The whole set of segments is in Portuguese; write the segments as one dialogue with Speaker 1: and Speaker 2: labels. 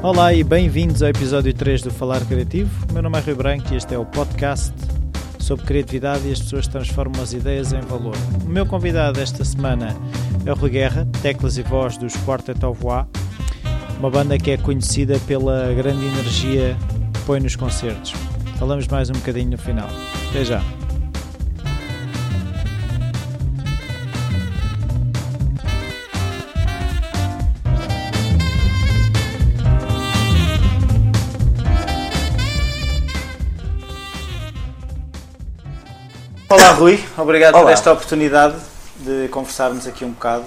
Speaker 1: Olá e bem-vindos ao episódio 3 do Falar Criativo. O meu nome é Rui Branco e este é o podcast sobre criatividade e as pessoas transformam as ideias em valor. O meu convidado esta semana é o Rui Guerra, teclas e voz dos Quartet of Voix, uma banda que é conhecida pela grande energia que põe nos concertos. Falamos mais um bocadinho no final. Até já! Rui, obrigado
Speaker 2: Olá.
Speaker 1: por esta oportunidade de conversarmos aqui um bocado.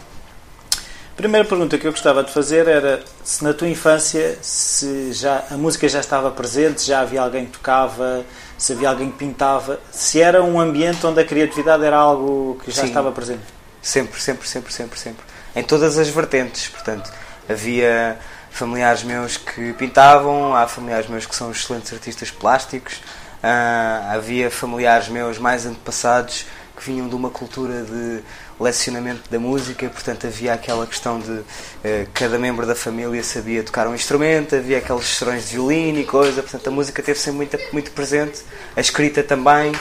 Speaker 1: A primeira pergunta que eu gostava de fazer era se na tua infância se já a música já estava presente, já havia alguém que tocava, se havia alguém que pintava, se era um ambiente onde a criatividade era algo que já
Speaker 2: Sim.
Speaker 1: estava presente.
Speaker 2: Sempre, sempre, sempre, sempre, sempre. Em todas as vertentes, portanto. Havia familiares meus que pintavam, há familiares meus que são excelentes artistas plásticos, ah, havia familiares meus mais antepassados que vinham de uma cultura de lecionamento da música, portanto havia aquela questão de eh, cada membro da família sabia tocar um instrumento, havia aqueles serões de violino e coisa, portanto a música teve sempre muito, muito presente, a escrita também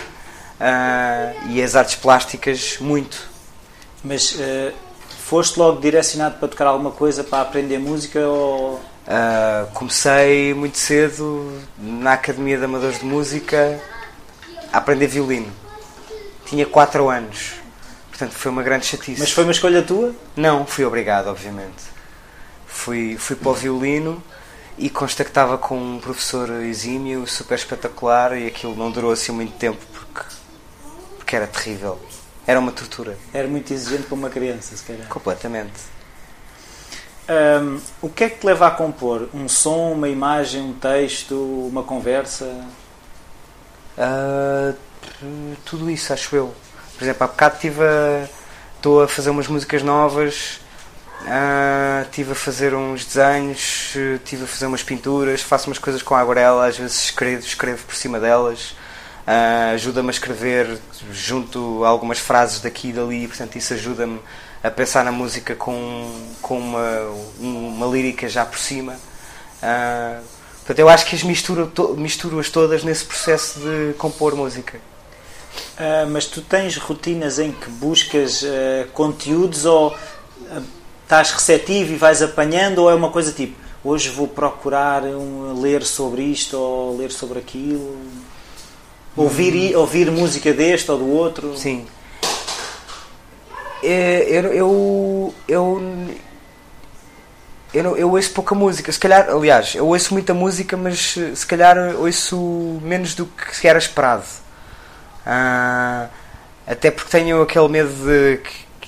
Speaker 2: ah, e as artes plásticas muito.
Speaker 1: Mas foste logo direcionado para tocar alguma coisa, para aprender música ou
Speaker 2: Uh, comecei muito cedo na Academia de Amadores de Música a aprender violino. Tinha 4 anos, portanto foi uma grande chatice.
Speaker 1: mas foi uma escolha tua?
Speaker 2: Não, fui obrigado, obviamente. Fui, fui para o violino e consta que estava com um professor exímio, super espetacular, e aquilo não durou assim muito tempo porque, porque era terrível. Era uma tortura,
Speaker 1: Era muito exigente para uma criança, se calhar.
Speaker 2: completamente.
Speaker 1: Hum, o que é que te leva a compor? Um som, uma imagem, um texto, uma conversa?
Speaker 2: Ah, tudo isso, acho eu. Por exemplo, há bocado estive a, estou a fazer umas músicas novas, ah, estive a fazer uns desenhos, estive a fazer umas pinturas, faço umas coisas com a aguarela, às vezes escrevo, escrevo por cima delas, ah, ajuda-me a escrever junto a algumas frases daqui e dali, portanto isso ajuda-me a pensar na música com, com uma, uma lírica já por cima. Ah, portanto, eu acho que as misturo, to, misturo-as todas nesse processo de compor música.
Speaker 1: Ah, mas tu tens rotinas em que buscas ah, conteúdos ou estás receptivo e vais apanhando ou é uma coisa tipo hoje vou procurar um, ler sobre isto ou ler sobre aquilo? Ouvir, ouvir música deste ou do outro?
Speaker 2: Sim. É, Eu, eu, eu, eu, eu ouço pouca música. Se calhar, aliás, eu ouço muita música, mas eh, se calhar ouço menos do que era esperado. Ah, até porque tenho aquele medo de,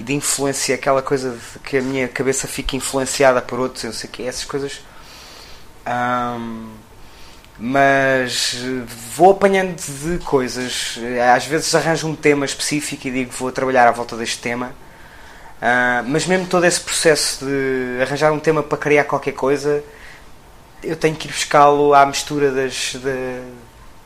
Speaker 2: de influência, aquela coisa de que a minha cabeça fique influenciada por outros, eu sei que essas coisas. Ahm, mas eh, vou apanhando de coisas. Eh, Às vezes arranjo um tema específico e digo vou trabalhar à volta deste tema. Ah, mas mesmo todo esse processo de arranjar um tema para criar qualquer coisa, eu tenho que ir buscá-lo à mistura das, de-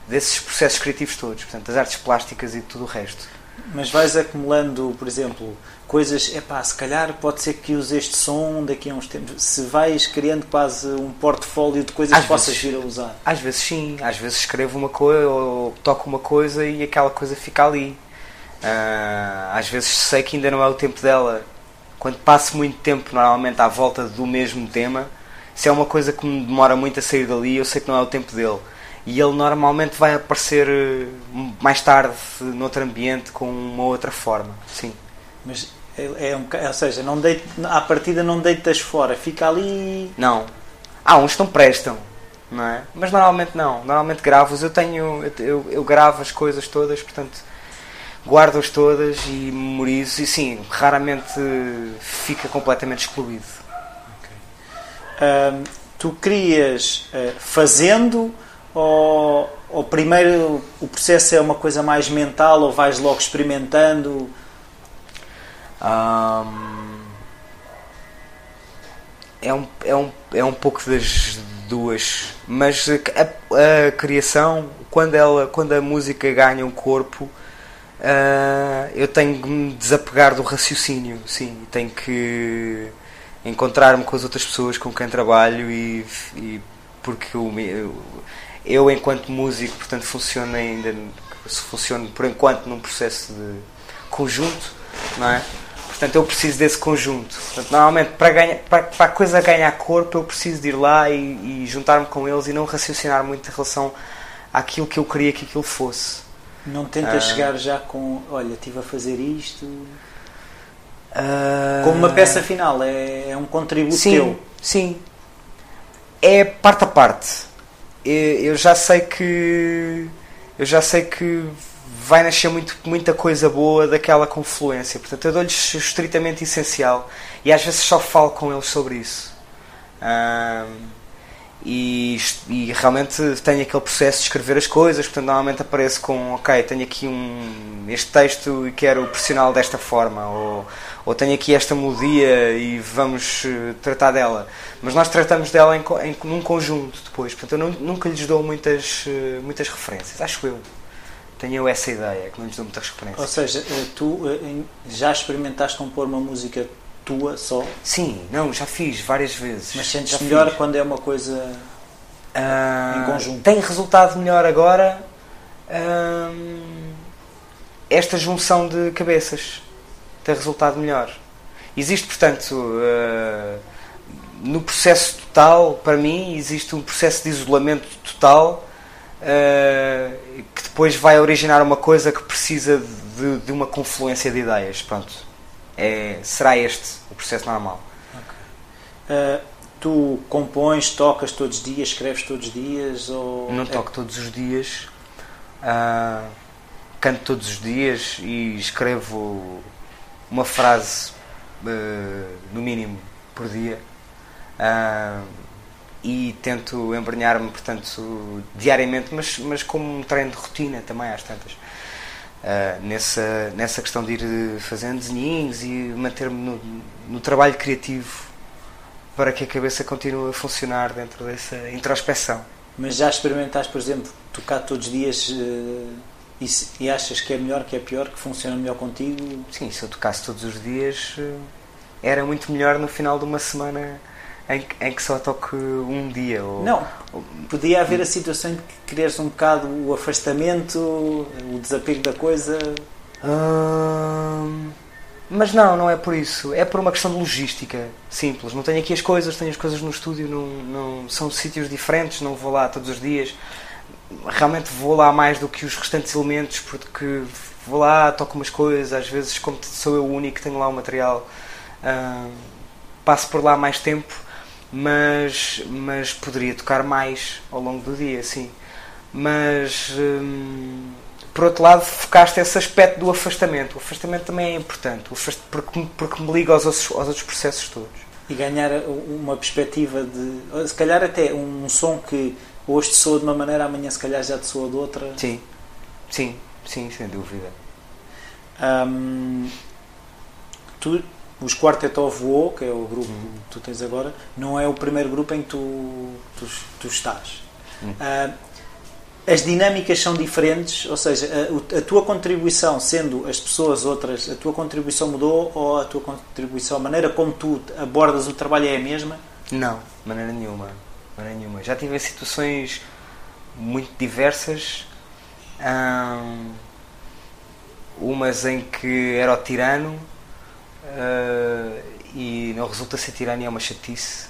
Speaker 2: desses processos criativos todos, portanto, das artes plásticas e tudo o resto.
Speaker 1: Mas vais acumulando, por exemplo, coisas, epá, se calhar pode ser que use este som daqui a uns tempos. Se vais criando quase um portfólio de coisas
Speaker 2: Às
Speaker 1: que possas
Speaker 2: vezes.
Speaker 1: vir a usar.
Speaker 2: Às vezes sim, às vezes escrevo uma coisa ou toco uma coisa e aquela coisa fica ali. Ah, às vezes sei que ainda não é o tempo dela. Quando passo muito tempo, normalmente à volta do mesmo tema, se é uma coisa que me demora muito a sair dali, eu sei que não é o tempo dele. E ele normalmente vai aparecer eh, mais tarde, noutro ambiente, com uma outra forma. Sim.
Speaker 1: Mas é, é um ou seja, não deito, à partida não deitas fora, fica ali.
Speaker 2: Não. Há uns não prestam, não é? Mas normalmente não. Normalmente gravo-os. Eu tenho. Eu, eu, gravo as coisas todas, portanto. Guardo-as todas e memorizo. E sim, raramente fica completamente excluído.
Speaker 1: Ahm, tu crias ah, fazendo ou, ou primeiro o processo é uma coisa mais mental ou vais logo experimentando?
Speaker 2: Ahm, é, um, é, um, é um pouco das duas. Mas a, a criação, quando, ela, quando a música ganha um corpo, ah, eu tenho que me desapegar do raciocínio, sim. Tenho que encontrar-me com as outras pessoas com quem trabalho e, e porque eu, eu, enquanto músico, portanto, funciono ainda, funciono por enquanto num processo de conjunto, não é? Portanto, eu preciso desse conjunto. Portanto, normalmente, para, ganhar, para, para a coisa ganhar corpo, eu preciso de ir lá e, e juntar-me com eles e não raciocinar muito em relação àquilo que eu queria que aquilo fosse.
Speaker 1: Não tenta ah. chegar já com, olha, estive a fazer isto.
Speaker 2: Uh...
Speaker 1: Como uma peça final, é, é um contributo
Speaker 2: sim,
Speaker 1: teu.
Speaker 2: Sim, é parte a parte. Eu já sei que. Eu já sei que vai nascer muito, muita coisa boa daquela confluência. Portanto, eu dou-lhes o estritamente essencial e às vezes só falo com eles sobre isso. Um, e, e, realmente tenho aquele processo de escrever as coisas, portanto normalmente apareço com ok, tenho aqui um, este texto e quero pressioná-lo desta forma, ou, ou tenho aqui esta melodia e vamos uh, tratar dela. Mas nós tratamos dela em, em, num conjunto depois, portanto eu não, nunca lhes dou muitas, uh, muitas referências, acho eu. Tenho essa ideia, que não lhes dou muitas referências.
Speaker 1: Ou seja, eh, tu já experimentaste compor uma música tua só?
Speaker 2: Sim, não, já fiz várias vezes.
Speaker 1: Mas sentes melhor fiz. quando é uma coisa uh, em conjunto?
Speaker 2: Tem resultado melhor agora uh, esta junção de cabeças. Tem resultado melhor. Existe, portanto, uh, no processo total, para mim, existe um processo de isolamento total que depois vai originar uma coisa que precisa de, de uma confluência de ideias. Pronto é, será este o processo normal.
Speaker 1: Okay. Uh, tu compões, tocas todos os dias, escreves todos os dias? Ou
Speaker 2: Não é... toco todos os dias, uh, canto todos os dias e escrevo uma frase, uh, no mínimo, por dia. E tento embrenhar-me, portanto, diariamente, mas, mas como um treino de rotina também, às tantas uh, nessa, nessa questão de ir fazendo desenhinhos e manter-me no, no, trabalho criativo para que a cabeça continue a funcionar dentro dessa introspeção.
Speaker 1: Mas já experimentaste, por exemplo, tocar todos os dias uh, e, e, achas que é melhor, que é pior, que funciona melhor contigo?
Speaker 2: Sim, se eu tocasse todos os dias uh, era muito melhor no final de uma semana em que, em que só toque um dia. Ou,
Speaker 1: não, podia haver a situação de que quereres um bocado o afastamento, o desapego da coisa.
Speaker 2: Hum, mas não, não é por isso. É por uma questão de logística simples. Não tenho aqui as coisas, tenho as coisas no estúdio, não, não, são sítios diferentes, não vou lá todos os dias. Realmente vou lá mais do que os restantes elementos, porque vou lá, toco umas coisas, às vezes, como sou eu o único que tenho lá o material, hum, passo por lá mais tempo mas, mas poderia tocar mais ao longo do dia, sim. Mas hum, por outro lado, focaste esse aspecto do afastamento. O afastamento também é importante, porque, porque me liga aos outros, aos outros processos todos.
Speaker 1: E ganhar uma perspectiva de. Se calhar até um som que hoje te soa de uma maneira, amanhã se calhar já te soa de outra.
Speaker 2: Sim, sim, sim, sem dúvida.
Speaker 1: Hum, tu os Quartet of Woe, que é o grupo uhum. que tu tens agora, não é o primeiro grupo em que tu, tu, tu estás. Uhum. Uh, as dinâmicas são diferentes, ou seja, a, a, tua contribuição, sendo as pessoas outras, a tua contribuição mudou ou a tua contribuição, a maneira como tu abordas o trabalho é a mesma?
Speaker 2: Não, de maneira nenhuma. Maneira nenhuma. Já tive situações muito diversas. Hum, umas em que era o tirano uh, e não resulta ser tirano é uma chatice.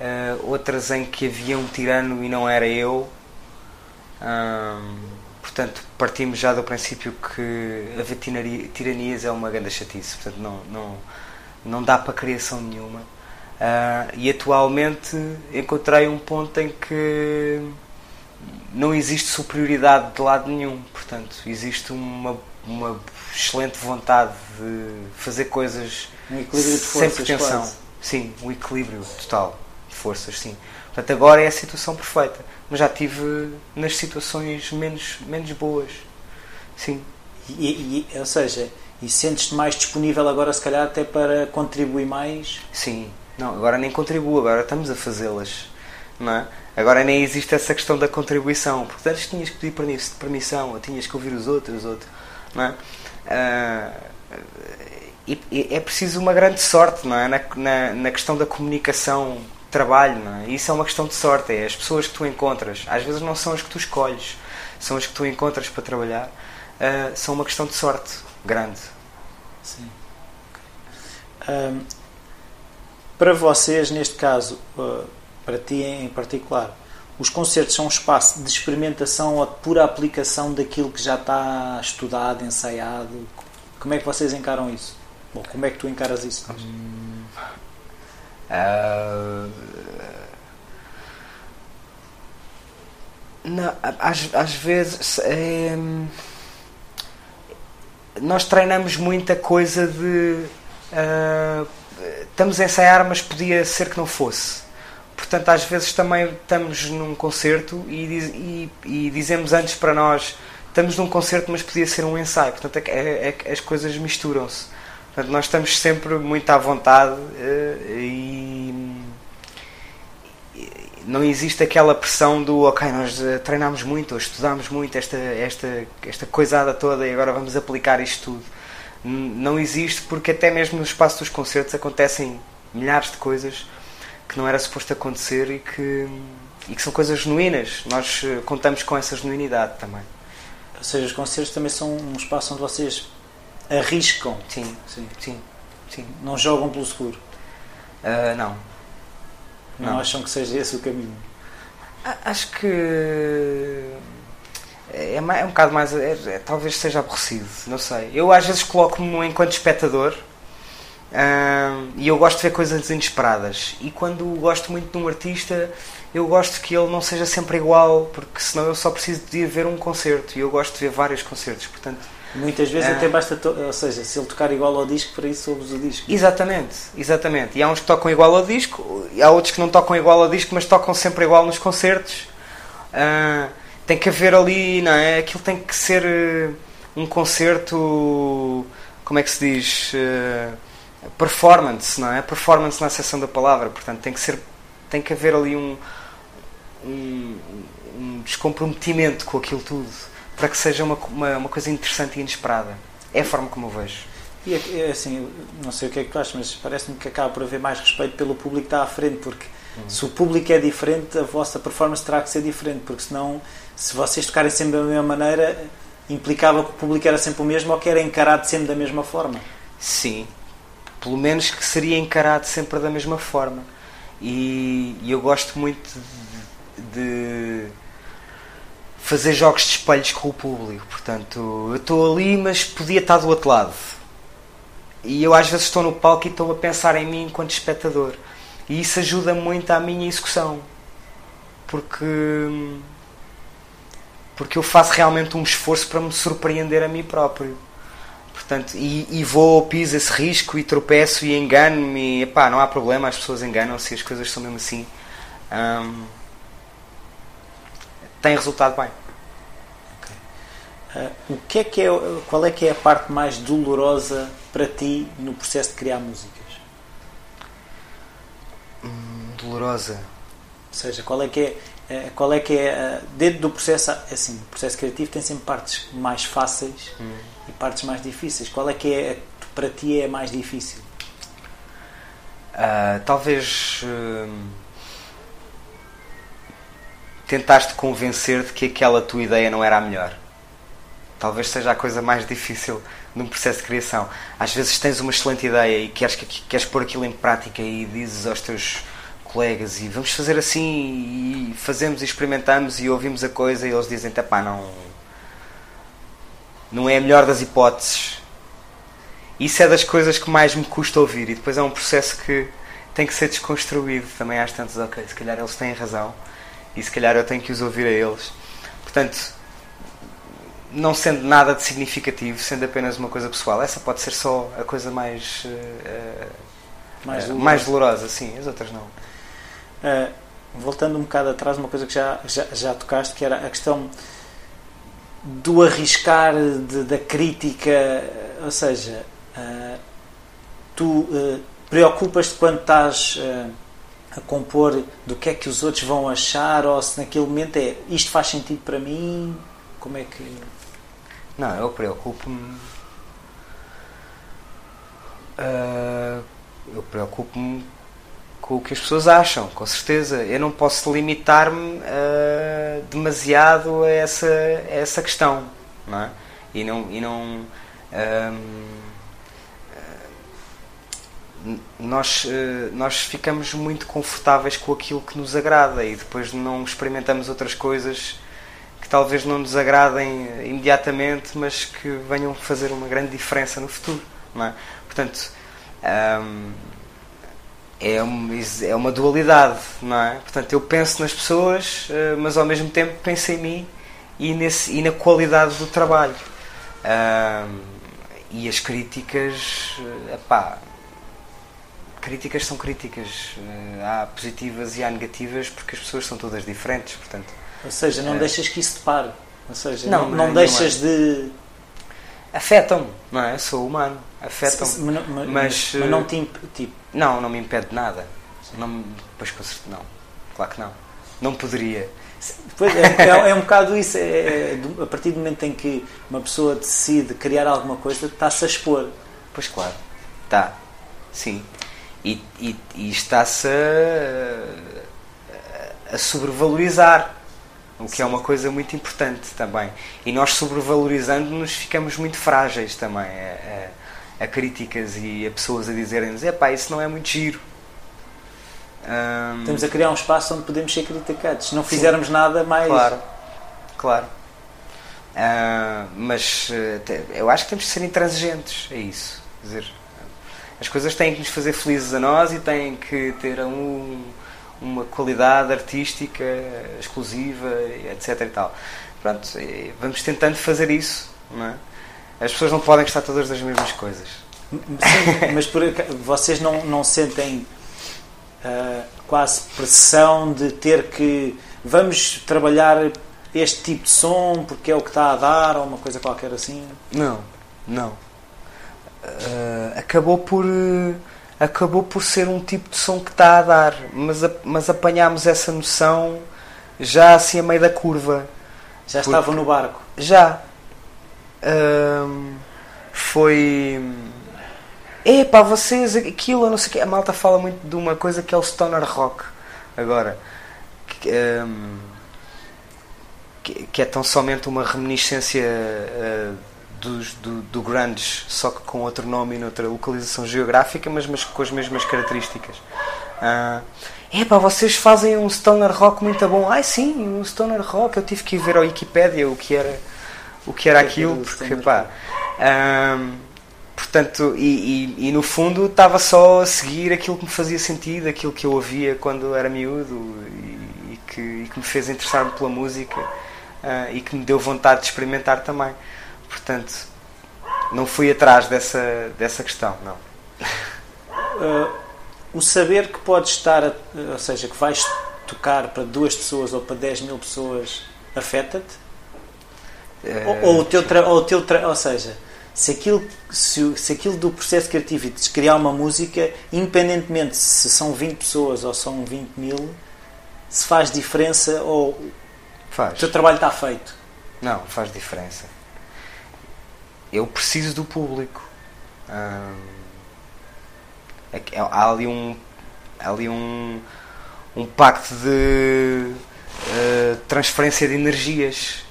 Speaker 2: Uh, outras em que havia um tirano e não era eu. Um, portanto, partimos já do princípio que haver tiranias é uma grande chatice, portanto, não, não, não dá para criação nenhuma. Uh, e atualmente encontrei um ponto em que não existe superioridade de lado nenhum, portanto, existe uma, uma excelente vontade de fazer coisas
Speaker 1: um forças, sem pretensão. Quase.
Speaker 2: Sim, um equilíbrio total de forças, sim. Portanto, agora é a situação perfeita. Mas já tive nas situações menos, menos boas. Sim.
Speaker 1: E, e, ou seja, e sentes-te mais disponível agora, se calhar, até para contribuir mais?
Speaker 2: Sim. Não, agora nem contribuo, agora estamos a fazê-las. Não é? Agora nem existe essa questão da contribuição. Porque antes tinhas que pedir permissão, ou tinhas que ouvir os outros, os outros. Não é? Uh, e, e é preciso uma grande sorte não é? na, na, na questão da comunicação trabalho, não é? Isso é uma questão de sorte, é as pessoas que tu encontras. Às vezes não são as que tu escolhes, são as que tu encontras para trabalhar. Uh, são uma questão de sorte grande.
Speaker 1: Sim. Um, para vocês, neste caso, uh, para ti em particular, os concertos são um espaço de experimentação ou de pura aplicação daquilo que já está estudado, ensaiado? Como é que vocês encaram isso? Bom, como é que tu encaras isso? Hum, uh,
Speaker 2: não, às, às vezes é, nós treinamos muita coisa de uh, estamos a ensaiar, mas podia ser que não fosse. Portanto, às vezes também estamos num concerto e, e, e dizemos antes para nós estamos num concerto, mas podia ser um ensaio. Portanto, é, é, é, as coisas misturam-se. Portanto, nós estamos sempre muito à vontade uh, e, não existe aquela pressão do ok, nós uh, treinámos muito, ou estudámos muito esta, esta, esta coisada toda e agora vamos aplicar isto tudo. Não existe porque até mesmo no espaço dos concertos acontecem milhares de coisas que não era suposto acontecer e que, e que são coisas genuínas. Nós uh, contamos com essa genuinidade também.
Speaker 1: Ou seja, os concertos também são um espaço onde vocês arriscam.
Speaker 2: Sim, sim, sim. sim.
Speaker 1: Não jogam pelo seguro.
Speaker 2: Uh, não.
Speaker 1: não. Não acham que seja esse o caminho?
Speaker 2: Acho que é, é, um bocado mais. É, é, talvez seja aborrecido, não sei. Eu às vezes coloco-me enquanto espectador uh, e eu gosto de ver coisas inesperadas. E quando gosto muito de um artista, eu gosto que ele não seja sempre igual, porque senão eu só preciso de ir ver um concerto e eu gosto de ver vários concertos, portanto.
Speaker 1: Muitas vezes uh, até basta, ou seja, se ele tocar igual ao disco, para isso ouves o disco.
Speaker 2: Exatamente, exatamente. E há uns que tocam igual ao disco, e há outros que não tocam igual ao disco, mas tocam sempre igual nos concertos. Uh, tem que haver ali, não é? Aquilo tem que ser uh, um concerto, como é que se diz? Performance, não é? Performance na seção da palavra, portanto tem que ser, tem que haver ali um, um, um descomprometimento com aquilo tudo para que seja uma, uma, uma, coisa interessante e inesperada. É a forma como eu vejo.
Speaker 1: E é, é assim, não sei o que é que tu achas, mas parece-me que acaba por haver mais respeito pelo público que está à frente, porque hum. se o público é diferente, a vossa performance terá que ser diferente, porque senão se vocês tocarem sempre da mesma maneira, implicava que o público era sempre o mesmo ou que era encarado sempre da mesma forma.
Speaker 2: Sim, pelo menos que seria encarado sempre da mesma forma. E, e eu gosto muito de, de, fazer jogos de espelhos com o público. Portanto, eu estou ali, mas podia estar do outro lado. E eu às vezes estou no palco e estou a pensar em mim enquanto espectador. E isso ajuda muito à minha execução. Porque porque eu faço realmente um esforço para me surpreender a mim próprio. Portanto, e, e vou, piso esse risco e tropeço e engano-me. E não há problema, as pessoas enganam-se, as coisas são mesmo assim. Um, tem resultado bem.
Speaker 1: Okay. Uh, o que é que é, qual é que é a parte mais dolorosa para ti no processo de criar músicas?
Speaker 2: Hum, dolorosa.
Speaker 1: Ou seja, qual é que é é, qual é que é dentro do processo assim o processo criativo tem sempre partes mais fáceis hum. E partes mais difíceis. Qual é que é para ti é mais difícil?
Speaker 2: Uh, talvez uh, tentaste convencer de que aquela tua ideia não era a melhor. Talvez seja a coisa mais difícil num processo de criação. Às vezes tens uma excelente ideia e queres, queres pôr aquilo em prática e dizes aos teus colegas e vamos fazer assim e fazemos e experimentamos e ouvimos a coisa e eles dizem pá, não não é a melhor das hipóteses. Isso é das coisas que mais me custa ouvir e depois é um processo que tem que ser desconstruído também às tantas. Ok, se calhar eles têm razão e se calhar eu tenho que os ouvir a eles. Portanto não sendo nada de significativo sendo apenas uma coisa pessoal essa pode ser só a coisa mais uh, mais, uh, dolorosa. mais dolorosa sim, as outras não.
Speaker 1: Uh, voltando um bocado atrás, uma coisa que já, já, já tocaste, que era a questão do arriscar de, da crítica, ou seja, uh, tu uh, preocupas-te quando estás a compor do que é que os outros vão achar, ou se naquele momento é isto faz sentido para mim, como é que.
Speaker 2: Não, eu preocupo-me Uh, eu preocupo-me com o que as pessoas acham, com certeza. Eu não posso limitar-me uh, demasiado a essa, a essa questão, não é? E não. E não um, nós, nós ficamos muito confortáveis com aquilo que nos agrada e depois não experimentamos outras coisas que talvez não nos agradem imediatamente, mas que venham fazer uma grande diferença no futuro. Não é? Portanto, um, é, uma, é uma dualidade, não é? Portanto, eu penso nas pessoas, eh, mas ao mesmo tempo penso em mim e, nesse, e na qualidade do trabalho. Um, e as críticas, eh, epá, críticas são críticas. Eh, há positivas e há negativas porque as pessoas são todas diferentes, portanto.
Speaker 1: Ou seja, não é... deixas que isso te pare. Ou seja, não, não, não, não deixas de
Speaker 2: afetam-me, não é? Sou humano, afetam-me.
Speaker 1: Mas, mas, mas, mas, não te tipo...
Speaker 2: Não, não me impede nada. Não, pois com certeza, não. Claro que não. Não poderia.
Speaker 1: Pois é, é, é um bocado isso. É, é, a partir do momento em que uma pessoa decide criar alguma coisa, está-se a expor.
Speaker 2: Pois claro, está. Sim. E, e, e está-se a, a sobrevalorizar o que Sim. é uma coisa muito importante também. E nós sobrevalorizando-nos ficamos muito frágeis também a, a, a críticas e a pessoas a dizerem-nos: é pá, isso não é muito giro.
Speaker 1: Um... Estamos a criar um espaço onde podemos ser criticados. Se não fizermos Sim. nada mais.
Speaker 2: Claro, claro. Uh, mas eu acho que temos que ser intransigentes a isso. Quer dizer, as coisas têm que nos fazer felizes a nós e têm que ter um uma qualidade artística exclusiva, etc. E tal. Pronto, vamos tentando fazer isso, não é? As pessoas não podem gostar todas das mesmas coisas.
Speaker 1: Sim, mas por, vocês não, não sentem uh, quase pressão de ter que vamos trabalhar este tipo de som porque é o que está a dar ou uma coisa qualquer assim?
Speaker 2: Não, não. Uh, acabou por. Uh, acabou por ser um tipo de som que está a dar, mas, mas apanhámos essa noção já assim a meio da curva.
Speaker 1: Já estavam no barco?
Speaker 2: Já. Um, foi. Epá, vocês, aquilo, não sei o que. A malta fala muito de uma coisa que é o stoner rock. Agora. Que, um, que, que é tão somente uma reminiscência uh, dos, do, do grunge, só que com outro nome e noutra localização geográfica, mas, mas com as mesmas características. Uh, Epá, vocês fazem um stoner rock muito bom. Ai sim, um stoner rock. Eu tive que ir ver ao Wikipedia o que era, o que era aquilo, porque pá. Um, portanto, e, e, e, no fundo estava só a seguir aquilo que me fazia sentido, aquilo que eu ouvia quando era miúdo e, e que, que me fez interessar-me pela música uh, e que me deu vontade de experimentar também. Portanto, não fui atrás dessa, dessa questão, não.
Speaker 1: Uh, o saber que podes estar, a, ou seja, que vais tocar para duas pessoas ou para 10 mil pessoas, afeta-te? Uh, ou, ou, o teu tra, ou o teu tra, ou seja, se aquilo, se, se aquilo do processo criativo de criar uma música, independentemente se são 20 pessoas ou são 20 mil, se faz diferença ou
Speaker 2: faz.
Speaker 1: o teu trabalho está feito?
Speaker 2: Não, faz diferença eu preciso do público. É há ali um, há ali um, um pacto de uh, transferência de energias.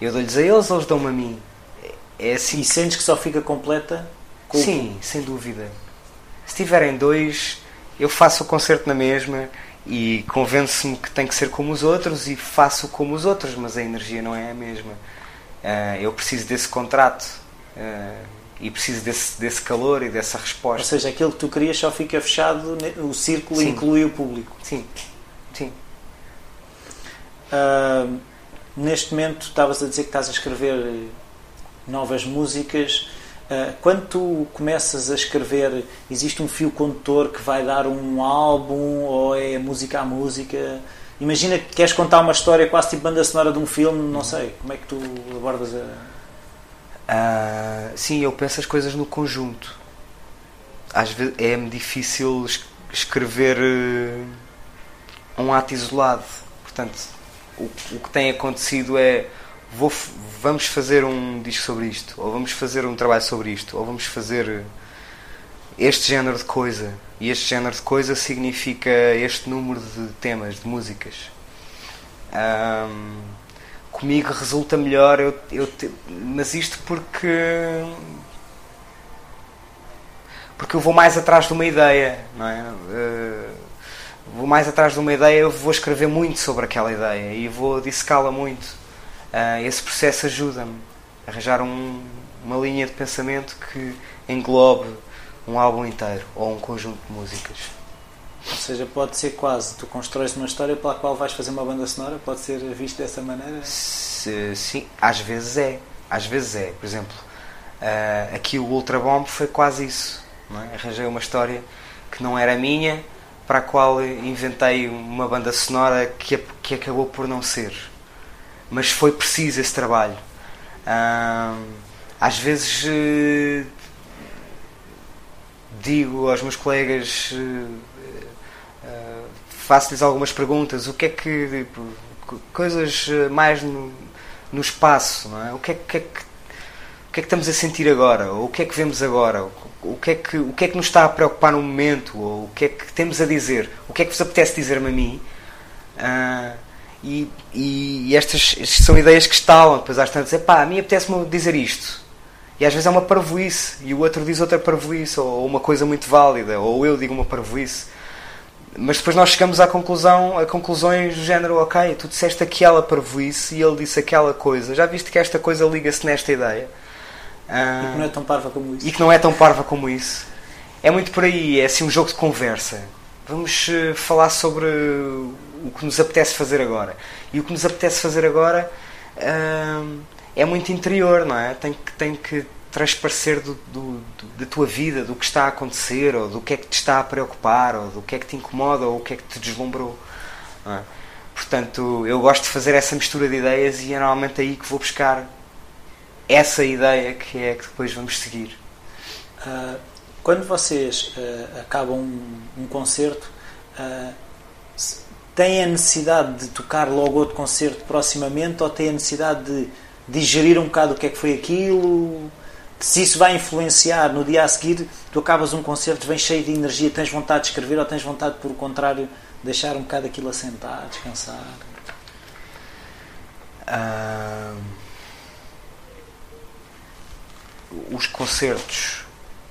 Speaker 2: Eu dou-lhes a eles, eles dão-me a mim.
Speaker 1: É assim. E que... sentes que só fica completa?
Speaker 2: Com Sim, sem dúvida. Se tiverem dois, eu faço o concerto na mesma e convenço-me que tem que ser como os outros e faço como os outros, mas a energia não é a mesma. Uh, eu preciso desse contrato uh, e preciso desse, desse calor e dessa resposta.
Speaker 1: Ou seja, aquilo que tu querias só fica fechado, o círculo Sim. inclui o público.
Speaker 2: Sim. Sim.
Speaker 1: Uh, neste momento estavas a dizer que estás a escrever novas músicas. quando tu começas a escrever, existe um fio condutor que vai dar um álbum ou é música a música? Imagina que queres contar uma história quase tipo banda sonora de um filme, não sei, como é que tu abordas a.
Speaker 2: Uh, sim, eu penso as coisas no conjunto. Às vezes é-me difícil escrever uh, um ato isolado. Portanto, o, o que tem acontecido é vou, vamos fazer um disco sobre isto, ou vamos fazer um trabalho sobre isto, ou vamos fazer este género de coisa. E este género de coisa significa este número de temas, de músicas. Um, comigo resulta melhor, eu, eu te, mas isto porque. Porque eu vou mais atrás de uma ideia, não é? Uh, vou mais atrás de uma ideia, eu vou escrever muito sobre aquela ideia e vou dissecá-la muito. Uh, esse processo ajuda-me a arranjar um, uma linha de pensamento que englobe um álbum inteiro ou um conjunto de músicas.
Speaker 1: Ou seja, pode ser quase, tu constróis uma história pela qual vais fazer uma banda sonora, pode ser visto dessa maneira?
Speaker 2: Se, sim, às vezes é. Às vezes é. Por exemplo, uh, aqui o Ultra Bomb foi quase isso. É? Arranjei uma história que não era minha, para a qual inventei uma banda sonora que, que acabou por não ser. Mas foi preciso esse trabalho. Uh, às vezes uh, digo aos meus colegas, uh, faço-lhes algumas perguntas, o que é que. Tipo, coisas mais no, no espaço, não é? O que é, que é que o que é que estamos a sentir agora? Ou o que é que vemos agora? O que é que, o que, é que nos está a preocupar no momento? Ou o que é que temos a dizer? O que é que vos apetece dizer-me a mim? Uh, e, e, e estas, estas, são ideias que estalam, depois às tantas, pá, a mim apetece-me dizer isto. E às vezes é uma parvoíce, e o outro diz outra parvoíce, ou uma coisa muito válida, ou eu digo uma parvoíce. Mas depois nós chegamos à conclusão, a conclusões do género, ok, tu disseste aquela parvoíce e ele disse aquela coisa. Já viste que esta coisa liga-se nesta ideia?
Speaker 1: e que não é tão parva como isso.
Speaker 2: E que não é tão parva como isso. É muito por aí, é assim um jogo de conversa. Vamos uh, falar sobre o que nos apetece fazer agora. E o que nos apetece fazer agora uh, é muito interior, não é? Tem que, tem que transparecer do, do, do, da tua vida, do que está a acontecer, ou do que é que te está a preocupar, ou do que é que te incomoda, ou o que é que te deslumbrou. É? Portanto, eu gosto de fazer essa mistura de ideias e é normalmente aí que vou buscar essa ideia que é que depois vamos seguir.
Speaker 1: Uh, quando vocês uh, acabam um, um concerto, uh, têm a necessidade de tocar logo outro concerto proximamente ou têm a necessidade de digerir um bocado o que é que foi aquilo? Se isso vai influenciar no dia a seguir, tu acabas um concerto, vem cheio de energia, tens vontade de escrever ou tens vontade, por contrário, deixar um bocado aquilo assentar, descansar?
Speaker 2: os concertos.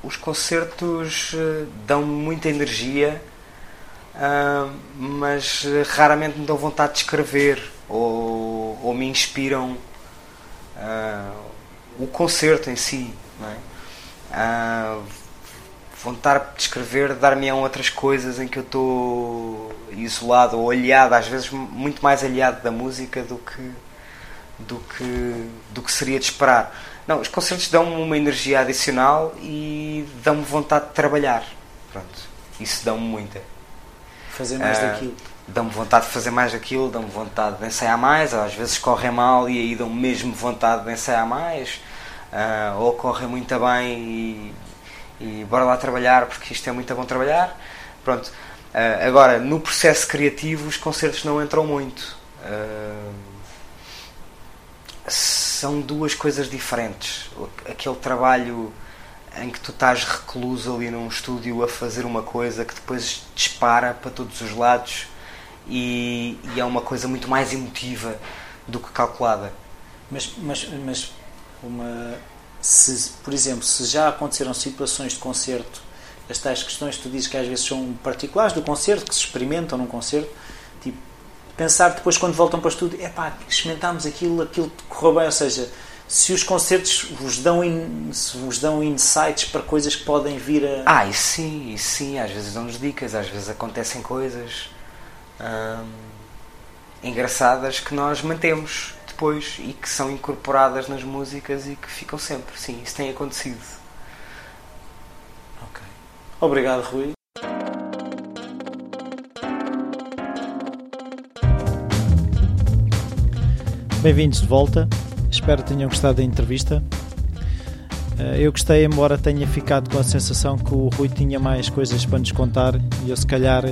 Speaker 2: Os concertos uh, dão muita energia, uh, mas raramente me dão vontade de escrever ou, ou me inspiram uh, o concerto em si. É? vontade de escrever dar-me-ão outras coisas em que eu estou isolado ou aliado, às vezes muito mais aliado da música do que, do que, do que seria de esperar não, os concertos dão-me uma energia adicional e dão-me vontade de trabalhar. Pronto, isso dão-me muita.
Speaker 1: Fazer mais uh, daquilo.
Speaker 2: Dão-me vontade de fazer mais daquilo, dão-me vontade de ensaiar mais, às vezes correm mal e aí dão-me mesmo vontade de ensaiar mais, uh, ou correm muito bem e, e bora lá trabalhar porque isto é muito bom trabalhar. Pronto. Uh, agora, no processo criativo, os concertos não entram muito. Uh, são duas coisas diferentes. Aquele trabalho em que tu estás recluso ali num estúdio a fazer uma coisa que depois dispara para todos os lados e, e é uma coisa muito mais emotiva do que calculada.
Speaker 1: Mas, mas, mas uma, se, por exemplo, se já aconteceram situações de concerto, as tais questões que tu dizes que às vezes são particulares do concerto, que se experimentam num concerto, pensar depois quando voltam para o estúdio, é pá, experimentámos aquilo, aquilo correu bem, ou seja, se os concertos vos dão, in, vos dão insights para coisas que podem vir a.
Speaker 2: Ah, e sim, e sim, às vezes dão-nos dicas, às vezes acontecem coisas hum, engraçadas que nós mantemos depois e que são incorporadas nas músicas e que ficam sempre. Sim, isso tem acontecido.
Speaker 1: Ok. Obrigado, Rui. Bem-vindos de volta. Espero que tenham gostado da entrevista. Eh, eu gostei, embora tenha ficado com a sensação que o Rui tinha mais coisas para nos contar e eu, se calhar,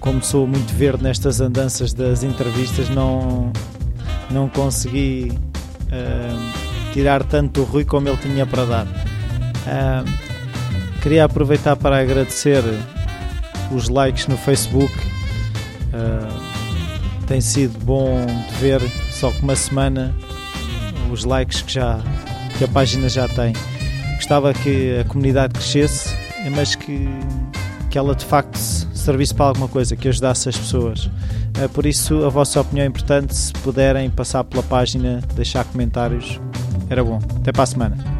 Speaker 1: como sou muito verde nestas andanças das entrevistas, não, não consegui uh, tirar tanto do Rui como ele tinha para dar. Uh, queria aproveitar para agradecer os likes no Facebook. Uh, tem sido bom de ver, só que uma semana, os likes que, já, que a página já tem. Gostava que a comunidade crescesse, mas que, que ela de facto servisse para alguma coisa, que ajudasse as pessoas. Uh, por isso, a vossa opinião é importante. Se puderem passar pela página, deixar comentários, era bom. Até para a semana.